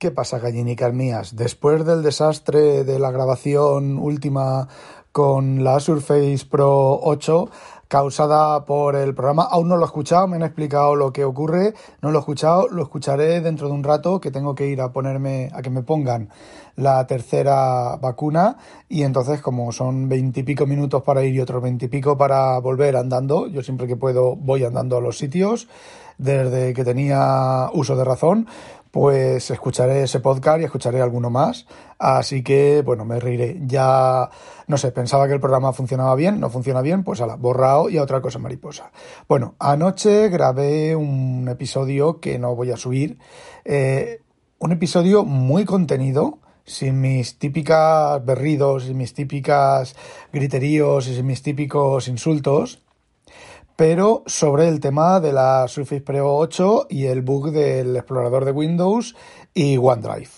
¿Qué pasa, gallinicas mías? Después del desastre de la grabación última con la Surface Pro 8, causada por el programa, aún no lo he escuchado, me han explicado lo que ocurre, no lo he escuchado, lo escucharé dentro de un rato que tengo que ir a ponerme, a que me pongan la tercera vacuna y entonces como son veintipico minutos para ir y otros veintipico para volver andando, yo siempre que puedo voy andando a los sitios desde que tenía uso de razón, pues escucharé ese podcast y escucharé alguno más. Así que, bueno, me reiré. Ya, no sé, pensaba que el programa funcionaba bien, no funciona bien, pues ala, borrado y a otra cosa mariposa. Bueno, anoche grabé un episodio que no voy a subir. Eh, un episodio muy contenido, sin mis típicas berridos y mis típicas griteríos y sin mis típicos insultos pero sobre el tema de la Surface Pro 8 y el bug del explorador de Windows y OneDrive.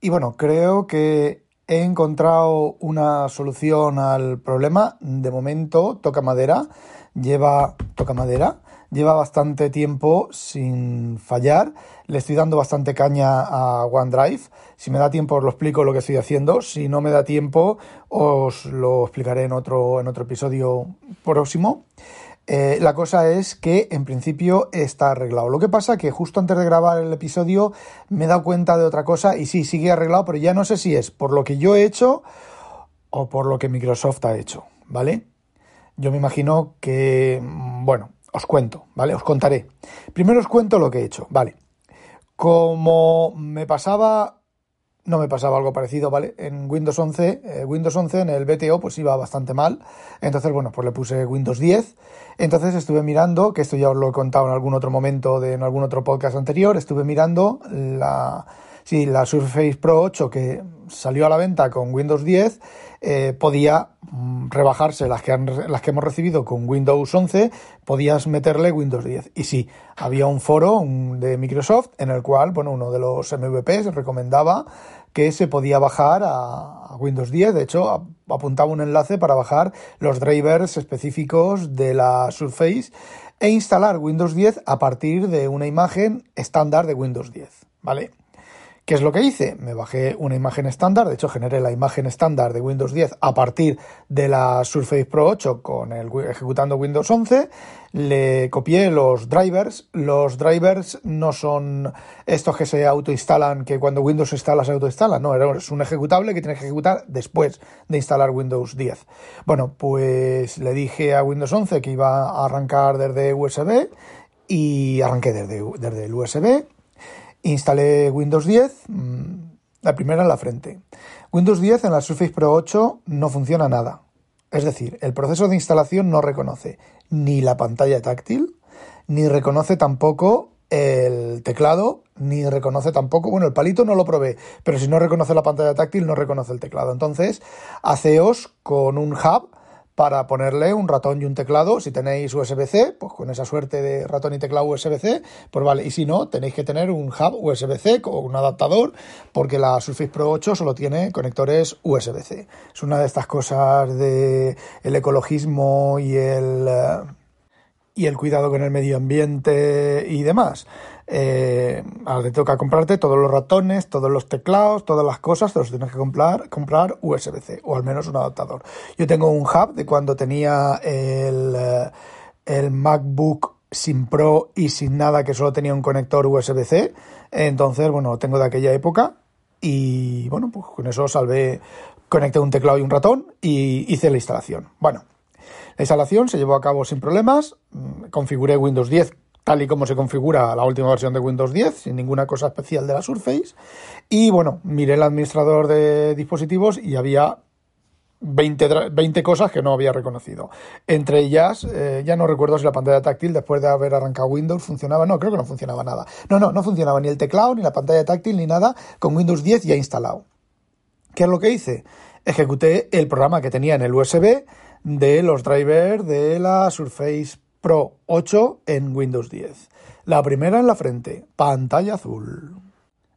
Y bueno, creo que he encontrado una solución al problema. De momento, toca madera, lleva toca madera, lleva bastante tiempo sin fallar. Le estoy dando bastante caña a OneDrive. Si me da tiempo os lo explico lo que estoy haciendo. Si no me da tiempo os lo explicaré en otro, en otro episodio próximo. Eh, la cosa es que en principio está arreglado. Lo que pasa que justo antes de grabar el episodio me he dado cuenta de otra cosa y sí, sigue arreglado, pero ya no sé si es por lo que yo he hecho o por lo que Microsoft ha hecho, ¿vale? Yo me imagino que, mm, bueno, os cuento, ¿vale? Os contaré. Primero os cuento lo que he hecho, ¿vale? Como me pasaba no me pasaba algo parecido, ¿vale? En Windows 11, eh, Windows 11 en el BTO pues iba bastante mal. Entonces, bueno, pues le puse Windows 10. Entonces estuve mirando, que esto ya os lo he contado en algún otro momento de en algún otro podcast anterior, estuve mirando la sí, la Surface Pro 8 que salió a la venta con Windows 10 eh, podía mm, rebajarse las que, han, las que hemos recibido con Windows 11, podías meterle Windows 10. Y sí, había un foro de Microsoft en el cual, bueno, uno de los MVPs recomendaba que se podía bajar a, Windows 10. De hecho, apuntaba un enlace para bajar los drivers específicos de la Surface e instalar Windows 10 a partir de una imagen estándar de Windows 10. ¿Vale? ¿Qué es lo que hice? Me bajé una imagen estándar, de hecho generé la imagen estándar de Windows 10 a partir de la Surface Pro 8 con el ejecutando Windows 11, le copié los drivers, los drivers no son estos que se autoinstalan, que cuando Windows instala se autoinstala, no, es un ejecutable que tienes que ejecutar después de instalar Windows 10. Bueno, pues le dije a Windows 11 que iba a arrancar desde USB y arranqué desde, desde el USB Instalé Windows 10, mm, la primera en la frente. Windows 10 en la Surface Pro 8 no funciona nada. Es decir, el proceso de instalación no reconoce ni la pantalla táctil, ni reconoce tampoco el teclado, ni reconoce tampoco, bueno, el palito no lo probé, pero si no reconoce la pantalla táctil, no reconoce el teclado. Entonces, haceos con un hub para ponerle un ratón y un teclado. Si tenéis USB-C, pues con esa suerte de ratón y teclado USB-C, pues vale. Y si no, tenéis que tener un hub USB-C o un adaptador, porque la Surface Pro 8 solo tiene conectores USB-C. Es una de estas cosas de el ecologismo y el eh, y el cuidado con el medio ambiente y demás. Eh, ahora te toca comprarte todos los ratones, todos los teclados, todas las cosas, te los tienes que comprar, comprar USB-C o al menos un adaptador. Yo tengo un hub de cuando tenía el, eh, el MacBook sin Pro y sin nada que solo tenía un conector USB-C. Entonces, bueno, lo tengo de aquella época y bueno, pues con eso salvé, conecté un teclado y un ratón y hice la instalación. Bueno, la instalación se llevó a cabo sin problemas, mm, configuré Windows 10 tal y como se configura la última versión de Windows 10, sin ninguna cosa especial de la Surface. Y bueno, miré el administrador de dispositivos y había 20, 20 cosas que no había reconocido. Entre ellas, eh, ya no recuerdo si la pantalla táctil, después de haber arrancado Windows, funcionaba. No, creo que no funcionaba nada. No, no, no funcionaba ni el teclado, ni la pantalla táctil, ni nada con Windows 10 ya instalado. ¿Qué es lo que hice? Ejecuté el programa que tenía en el USB de los drivers de la Surface Pro 8 en Windows 10. La primera en la frente, pantalla azul.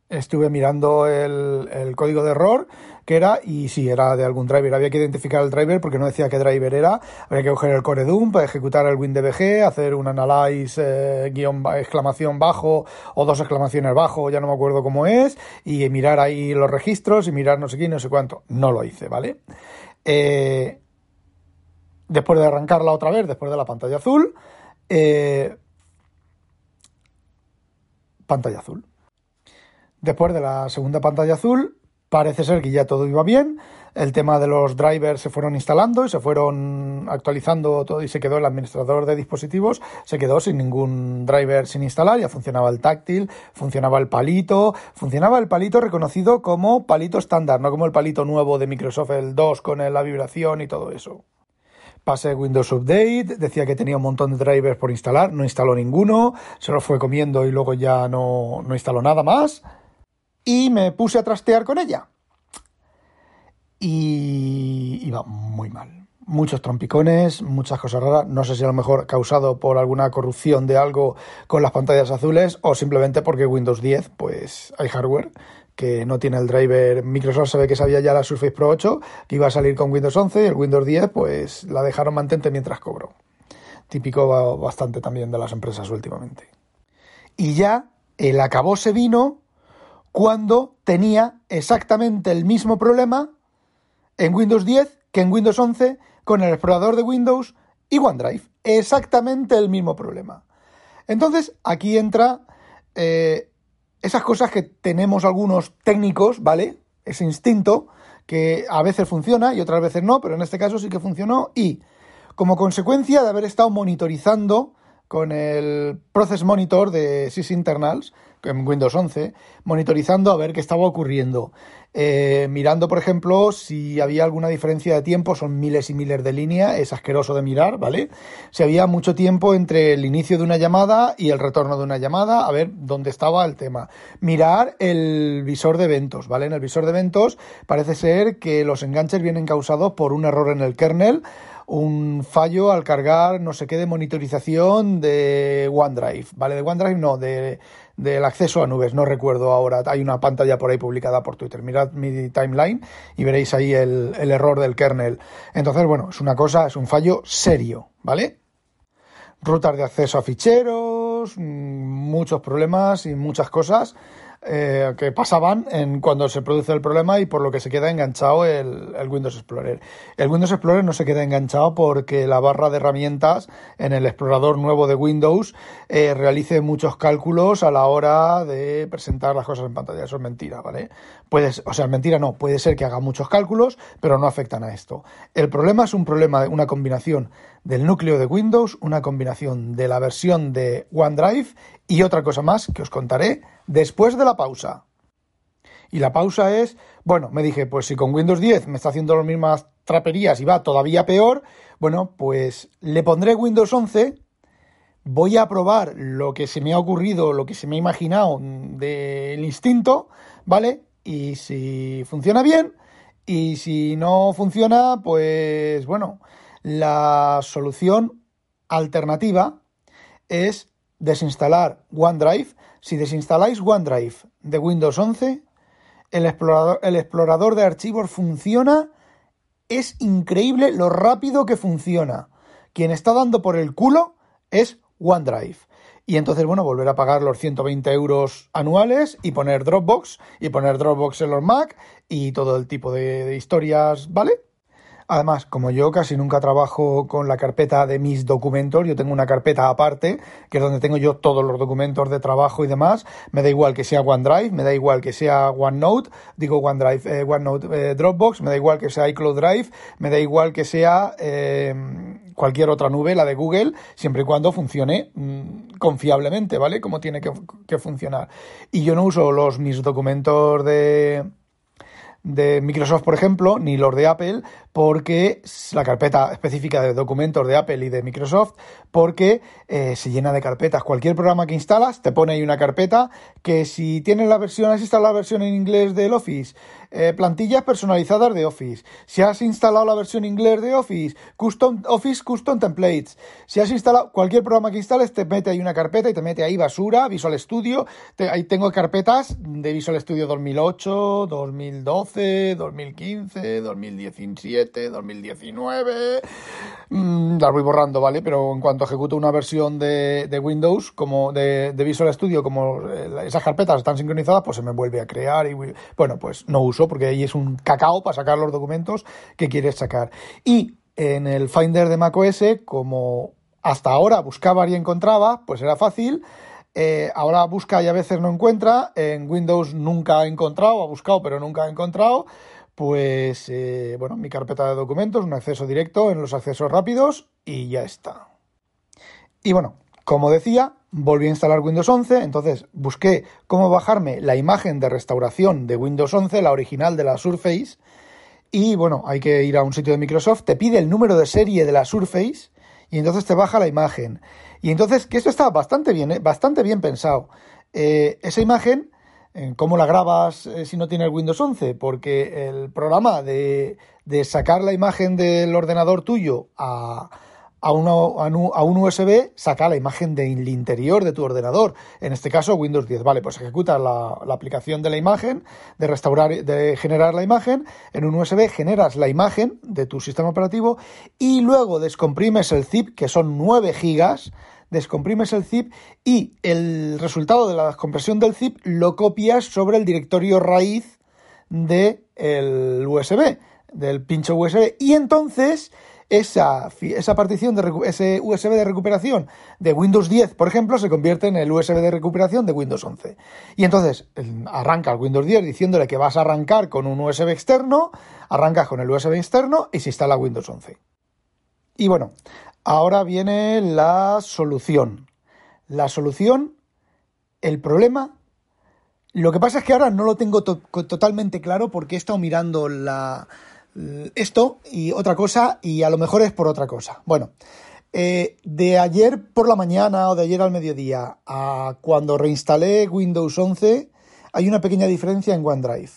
Estuve mirando el, código de error que era y si era de algún driver. Había que identificar el driver porque no decía qué driver era. Había que coger el core para ejecutar el WinDBG, hacer un analyze eh, guion exclamación bajo o dos exclamaciones bajo, ya no me acuerdo cómo es, y mirar ahí los registros y mirar no sé qué no sé cuánto. No lo hice, ¿vale? Eh, después de arrancarla otra vez, después de la pantalla azul, eh, pantalla azul. Después de la segunda pantalla azul, parece ser que ya todo iba bien. El tema de los drivers se fueron instalando y se fueron actualizando todo y se quedó el administrador de dispositivos, se quedó sin ningún driver sin instalar, ya funcionaba el táctil, funcionaba el palito, funcionaba el palito reconocido como palito estándar, no como el palito nuevo de Microsoft el 2 con la vibración y todo eso. Pasé Windows Update, decía que tenía un montón de drivers por instalar, no instaló ninguno, se lo fue comiendo y luego ya no, no instaló nada más y me puse a trastear con ella. Y iba muy mal. Muchos trompicones, muchas cosas raras. No sé si a lo mejor causado por alguna corrupción de algo con las pantallas azules o simplemente porque Windows 10, pues hay hardware que no tiene el driver. Microsoft sabe que sabía ya la Surface Pro 8, que iba a salir con Windows 11 y el Windows 10, pues la dejaron mantente mientras cobro. Típico bastante también de las empresas últimamente. Y ya el acabó se vino cuando tenía exactamente el mismo problema en Windows 10 que en Windows 11 con el explorador de Windows y OneDrive. Exactamente el mismo problema. Entonces, aquí entra eh, esas cosas que tenemos algunos técnicos, ¿vale? Ese instinto que a veces funciona y otras veces no, pero en este caso sí que funcionó y como consecuencia de haber estado monitorizando con el Process Monitor de SysInternals, en Windows 11, monitorizando a ver qué estaba ocurriendo. Eh, mirando, por ejemplo, si había alguna diferencia de tiempo, son miles y miles de líneas, es asqueroso de mirar, ¿vale? Si había mucho tiempo entre el inicio de una llamada y el retorno de una llamada, a ver dónde estaba el tema. Mirar el visor de eventos, ¿vale? En el visor de eventos parece ser que los enganches vienen causados por un error en el kernel un fallo al cargar no sé qué de monitorización de OneDrive, ¿vale? De OneDrive no, de, del acceso a nubes, no recuerdo ahora, hay una pantalla por ahí publicada por Twitter, mirad mi timeline y veréis ahí el, el error del kernel. Entonces, bueno, es una cosa, es un fallo serio, ¿vale? Rutas de acceso a ficheros, mm, muchos problemas y muchas cosas eh, que pasaban en cuando se produce el problema y por lo que se queda enganchado el, Windows Explorer. El Windows Explorer no se queda enganchado porque la barra de herramientas en el explorador nuevo de Windows eh, realice muchos cálculos a la hora de presentar las cosas en pantalla. Eso es mentira, ¿vale? Puedes, o sea, mentira no, puede ser que haga muchos cálculos, pero no afectan a esto. El problema es un problema una combinación del núcleo de Windows, una combinación de la versión de OneDrive y otra cosa más que os contaré después de la pausa. Y la pausa es, bueno, me dije, pues si con Windows 10 me está haciendo las mismas traperías y va todavía peor, bueno, pues le pondré Windows 11, voy a probar lo que se me ha ocurrido, lo que se me ha imaginado del instinto, ¿vale? Y si funciona bien, y si no funciona, pues bueno, la solución alternativa es desinstalar OneDrive. Si desinstaláis OneDrive de Windows 11, el explorador, el explorador de archivos funciona. Es increíble lo rápido que funciona. Quien está dando por el culo es OneDrive. Y entonces, bueno, volver a pagar los 120 euros anuales y poner Dropbox y poner Dropbox en los Mac y todo el tipo de historias, ¿vale? Además, como yo casi nunca trabajo con la carpeta de mis documentos, yo tengo una carpeta aparte, que es donde tengo yo todos los documentos de trabajo y demás. Me da igual que sea OneDrive, me da igual que sea OneNote, digo OneDrive, eh, OneNote eh, Dropbox, me da igual que sea iCloud Drive, me da igual que sea eh, cualquier otra nube, la de Google, siempre y cuando funcione mm, confiablemente, ¿vale? Como tiene que, que funcionar. Y yo no uso los mis documentos de de Microsoft, por ejemplo, ni los de Apple, porque la carpeta específica de documentos de Apple y de Microsoft, porque eh, se llena de carpetas. Cualquier programa que instalas te pone ahí una carpeta que si tienes la versión, has instalado la versión en inglés del Office, eh, plantillas personalizadas de Office. Si has instalado la versión inglés de Office, custom, Office Custom Templates. Si has instalado cualquier programa que instales, te mete ahí una carpeta y te mete ahí basura, Visual Studio. ahí tengo carpetas de Visual Studio 2008, 2012, 2015, 2017, 2019. las voy borrando, ¿vale? Pero en cuanto ejecuto una versión de, Windows, como de, de, Visual Studio, como eh, esas carpetas están sincronizadas, pues se me vuelve a crear y bueno, pues no uso porque ahí es un cacao para sacar los documentos que quieres sacar. Y en el Finder de macOS, como hasta ahora buscaba y encontraba, pues era fácil. Eh, ahora busca y a veces no encuentra. En Windows nunca ha encontrado, ha buscado pero nunca ha encontrado. Pues eh, bueno, mi carpeta de documentos, un acceso directo en los accesos rápidos y ya está. Y bueno, como decía, volví a instalar Windows 11, entonces busqué cómo bajarme la imagen de restauración de Windows 11, la original de la Surface, y bueno, hay que ir a un sitio de Microsoft, te pide el número de serie de la Surface y entonces te baja la imagen. Y entonces, que esto está bastante bien, ¿eh? bastante bien pensado. Eh, esa imagen, ¿cómo la grabas eh, si no tienes Windows 11? Porque el programa de, sacar la imagen del ordenador tuyo a, a, un USB saca la imagen del interior de tu ordenador. En este caso, Windows 10. Vale, pues ejecuta la, la, aplicación de la imagen, de restaurar, de generar la imagen. En un USB generas la imagen de tu sistema operativo y luego descomprimes el zip, que son 9 gigas. Descomprimes el zip y el resultado de la descompresión del zip lo copias sobre el directorio raíz del el USB, del pincho USB. Y entonces esa, esa partición, de ese USB de recuperación de Windows 10, por ejemplo, se convierte en el USB de recuperación de Windows 11. Y entonces arranca el Windows 10 diciéndole que vas a arrancar con un USB externo, arrancas con el USB externo y se instala Windows 11. Y bueno, ahora viene la solución. La solución, el problema lo que pasa es que ahora no lo tengo totalmente claro porque he estado mirando la, esto y otra cosa y a lo mejor es por otra cosa. Bueno, eh, de ayer por la mañana o de ayer al mediodía a cuando reinstalé Windows 11 hay una pequeña diferencia en OneDrive.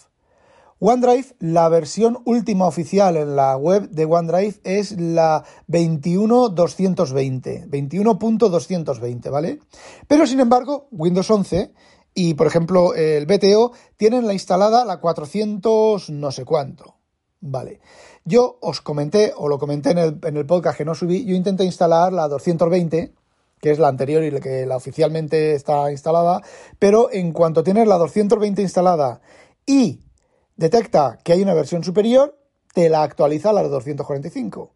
OneDrive, la versión última oficial en la web de OneDrive es la 21.220, 21.220, ¿vale? Pero sin embargo, Windows 11 y por ejemplo el BTO tienen la instalada la 400 no sé cuánto. Vale. Yo os comenté, o lo comenté en el, en el podcast que no subí, yo intenté instalar la 220, que es la anterior y la que la oficialmente está instalada, pero en cuanto tienes la 220 instalada y detecta que hay una versión superior, te la actualiza a la 245.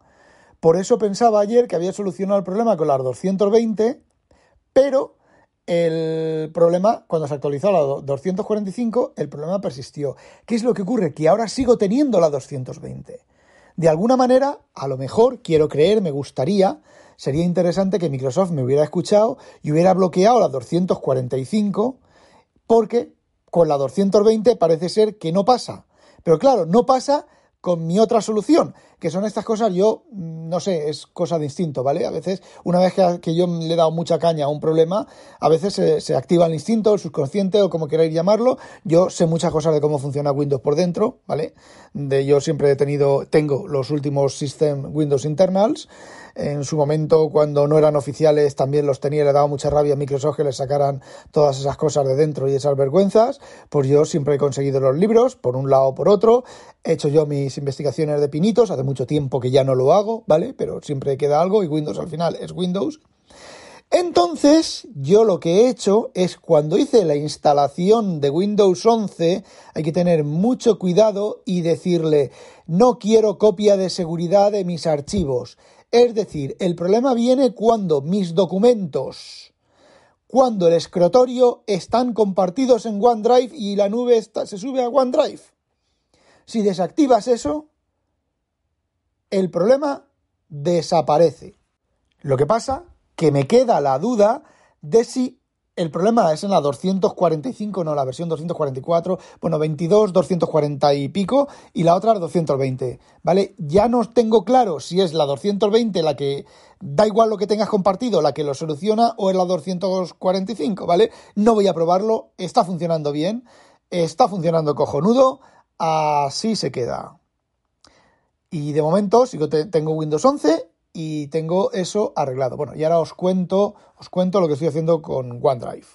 Por eso pensaba ayer que había solucionado el problema con la 220, pero el problema, cuando se actualizó la 245, el problema persistió. ¿Qué es lo que ocurre? Que ahora sigo teniendo la 220. De alguna manera, a lo mejor, quiero creer, me gustaría, sería interesante que Microsoft me hubiera escuchado y hubiera bloqueado la 245, porque con la 220 parece ser que no pasa. Pero claro, no pasa con mi otra solución, que son estas cosas, yo mm, no sé, es cosa de instinto, ¿vale? A veces, una vez que, yo le he dado mucha caña a un problema, a veces se, activa el instinto, el subconsciente o como queráis llamarlo. Yo sé muchas cosas de cómo funciona Windows por dentro, ¿vale? De yo siempre he tenido, tengo los últimos System Windows Internals. En su momento, cuando no eran oficiales, también los tenía, le daba mucha rabia a Microsoft que les sacaran todas esas cosas de dentro y esas vergüenzas. Pues yo siempre he conseguido los libros, por un lado o por otro. He hecho yo mis investigaciones de pinitos, hace mucho tiempo que ya no lo hago, ¿vale? Pero siempre queda algo y Windows al final es Windows. Entonces, yo lo que he hecho es cuando hice la instalación de Windows 11, hay que tener mucho cuidado y decirle, no quiero copia de seguridad de mis archivos. Es decir, el problema viene cuando mis documentos, cuando el escritorio están compartidos en OneDrive y la nube se sube a OneDrive. Si desactivas eso, el problema desaparece. Lo que pasa que me queda la duda de si El problema es en la 245, no, la versión 244, bueno, 22, 240 y pico, y la otra 220, ¿vale? Ya no tengo claro si es la 220 la que da igual lo que tengas compartido, la que lo soluciona, o es la 245, ¿vale? No voy a probarlo, está funcionando bien, está funcionando cojonudo, así se queda. Y de momento sigo tengo Windows 11 y tengo eso arreglado. Bueno, y ahora os cuento, os cuento lo que estoy haciendo con OneDrive.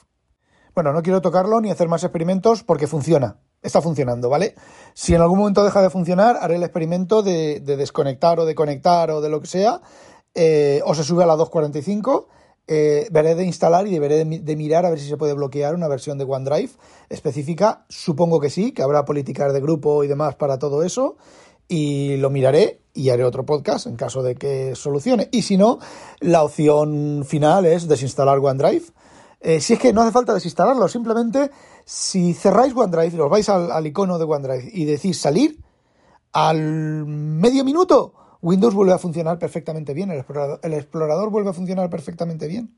Bueno, no quiero tocarlo ni hacer más experimentos porque funciona. Está funcionando, ¿vale? Si en algún momento deja de funcionar, haré el experimento de, desconectar o de conectar o de lo que sea. Eh, o se sube a la 245. Eh, veré de instalar y deberé de, mirar a ver si se puede bloquear una versión de OneDrive específica. Supongo que sí, que habrá políticas de grupo y demás para todo eso y lo miraré y haré otro podcast en caso de que solucione. Y si no, la opción final es desinstalar OneDrive. Eh, si es que no hace falta desinstalarlo, simplemente si cerráis OneDrive os vais al, icono de OneDrive y decís salir, al medio minuto Windows vuelve a funcionar perfectamente bien, el explorador, el explorador vuelve a funcionar perfectamente bien.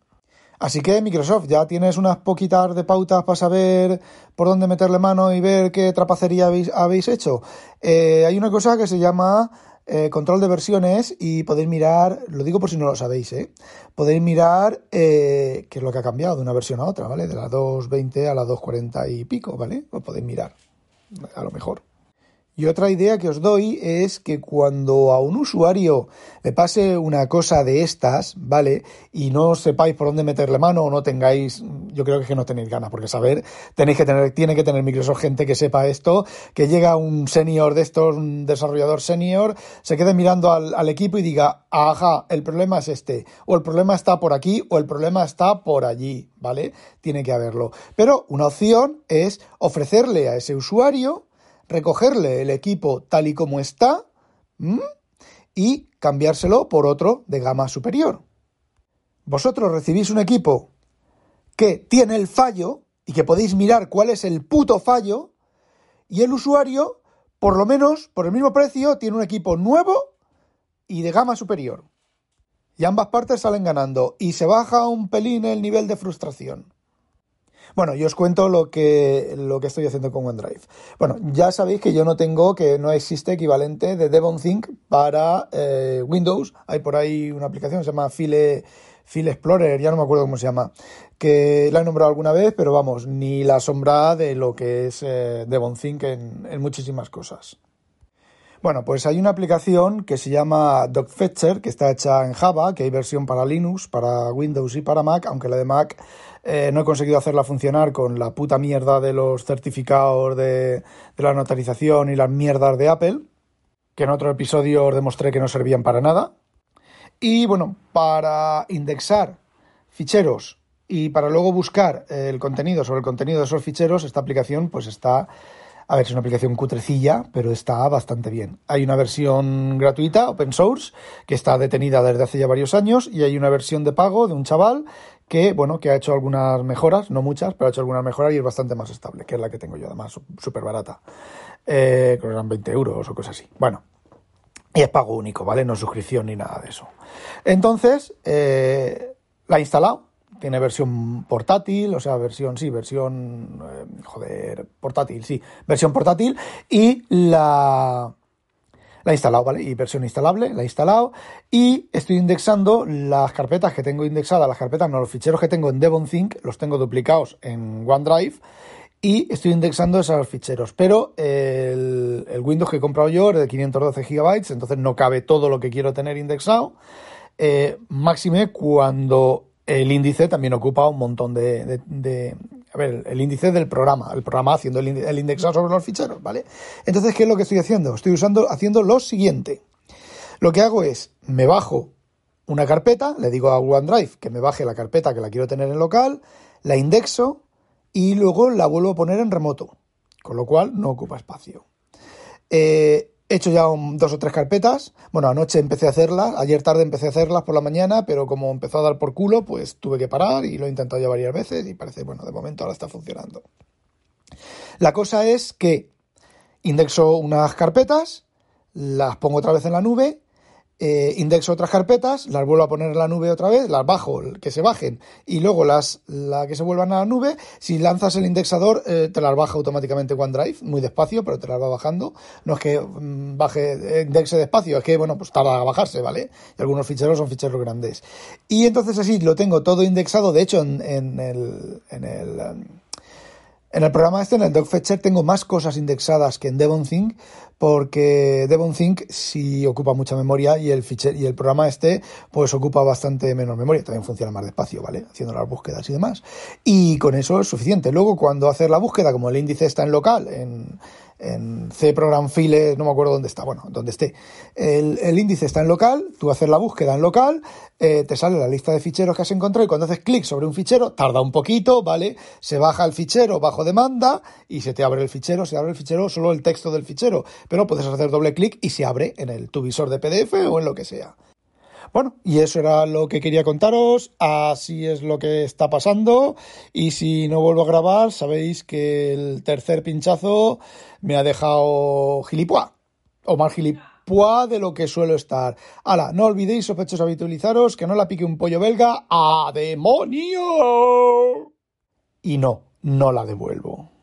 Así que Microsoft, ya tienes unas poquitas de pautas para saber por dónde meterle mano y ver qué trapacería habéis, hecho. Eh, hay una cosa que se llama eh, control de versiones y podéis mirar, lo digo por si no lo sabéis, ¿eh? podéis mirar eh, qué es lo que ha cambiado de una versión a otra, ¿vale? De la 2.20 a la 2.40 y pico, ¿vale? Lo podéis mirar, a lo mejor. Y otra idea que os doy es que cuando a un usuario le pase una cosa de estas, ¿vale? Y no sepáis por dónde meterle mano o no tengáis, yo creo que, no tenéis ganas, porque saber, tenéis que tener, tiene que tener Microsoft gente que sepa esto, que llega un senior de estos, un desarrollador senior, se quede mirando al, al equipo y diga, ajá, el problema es este, o el problema está por aquí, o el problema está por allí, ¿vale? Tiene que haberlo. Pero una opción es ofrecerle a ese usuario, recogerle el equipo tal y como está y cambiárselo por otro de gama superior. Vosotros recibís un equipo que tiene el fallo y que podéis mirar cuál es el puto fallo y el usuario, por lo menos por el mismo precio, tiene un equipo nuevo y de gama superior. Y ambas partes salen ganando y se baja un pelín el nivel de frustración. Bueno, yo os cuento lo que, lo que estoy haciendo con OneDrive. Bueno, ya sabéis que yo no tengo, que no existe equivalente de Devon para eh, Windows. Hay por ahí una aplicación que se llama File, File Explorer, ya no me acuerdo cómo se llama, que la he nombrado alguna vez, pero vamos, ni la sombra de lo que es eh, Devon en, en muchísimas cosas. Bueno, pues hay una aplicación que se llama DocFetcher, que está hecha en Java, que hay versión para Linux, para Windows y para Mac, aunque la de Mac eh, no he conseguido hacerla funcionar con la puta mierda de los certificados de, la notarización y las mierdas de Apple, que en otro episodio os demostré que no servían para nada. Y bueno, para indexar ficheros y para luego buscar el contenido sobre el contenido de esos ficheros, esta aplicación pues está a ver, es una aplicación cutrecilla, pero está bastante bien. Hay una versión gratuita, open source, que está detenida desde hace ya varios años, y hay una versión de pago de un chaval que, bueno, que ha hecho algunas mejoras, no muchas, pero ha hecho algunas mejoras y es bastante más estable, que es la que tengo yo, además, súper barata. Eh, creo que eran 20 euros o cosas así. Bueno, y es pago único, ¿vale? No suscripción ni nada de eso. Entonces, eh, la he instalado tiene versión portátil, o sea, versión, sí, versión, eh, joder, portátil, sí, versión portátil y la, la he instalado, ¿vale? Y versión instalable, la he instalado y estoy indexando las carpetas que tengo indexadas, las carpetas, no, los ficheros que tengo en DevonThink, los tengo duplicados en OneDrive y estoy indexando esos ficheros. Pero el, el Windows que he comprado yo es de 512 GB, entonces no cabe todo lo que quiero tener indexado. Eh, máxime cuando el índice también ocupa un montón de, a ver, el índice del programa, el programa haciendo el, el, indexado sobre los ficheros, ¿vale? Entonces, ¿qué es lo que estoy haciendo? Estoy usando, haciendo lo siguiente. Lo que hago es, me bajo una carpeta, le digo a OneDrive que me baje la carpeta que la quiero tener en local, la indexo y luego la vuelvo a poner en remoto, con lo cual no ocupa espacio. Eh, He hecho ya dos o tres carpetas. Bueno, anoche empecé a hacerlas, ayer tarde empecé a hacerlas por la mañana, pero como empezó a dar por culo, pues tuve que parar y lo he intentado ya varias veces y parece, bueno, de momento ahora está funcionando. La cosa es que indexo unas carpetas, las pongo otra vez en la nube eh, indexo otras carpetas, las vuelvo a poner en la nube otra vez, las bajo, que se bajen, y luego las la que se vuelvan a la nube. Si lanzas el indexador, eh, te las baja automáticamente OneDrive, muy despacio, pero te las va bajando. No es que mm, baje, indexe despacio, es que, bueno, pues tarda a bajarse, ¿vale? Y algunos ficheros son ficheros grandes. Y entonces así lo tengo todo indexado, de hecho, en, en el. En el en el programa este, en el Dogfetcher, tengo más cosas indexadas que en DevonThink, porque DevonThink sí ocupa mucha memoria y el y el programa este pues ocupa bastante menos memoria, también funciona más despacio, ¿vale? Haciendo las búsquedas y demás. Y con eso es suficiente. Luego, cuando haces la búsqueda, como el índice está en local, en, en C Program File, no me acuerdo dónde está, bueno, donde esté. El, índice está en local, tú haces la búsqueda en local, eh, te sale la lista de ficheros que has encontrado y cuando haces clic sobre un fichero, tarda un poquito, ¿vale? Se baja el fichero bajo demanda y se te abre el fichero, se abre el fichero, solo el texto del fichero, pero puedes hacer doble clic y se abre en el tu visor de PDF o en lo que sea. Bueno, y eso era lo que quería contaros, así es lo que está pasando y si no vuelvo a grabar sabéis que el tercer pinchazo me ha dejado gilipuá, o más gilipuá de lo que suelo estar. Hala, no olvidéis sospechosos habitualizaros que no la pique un pollo belga a demonio. Y no, no la devuelvo.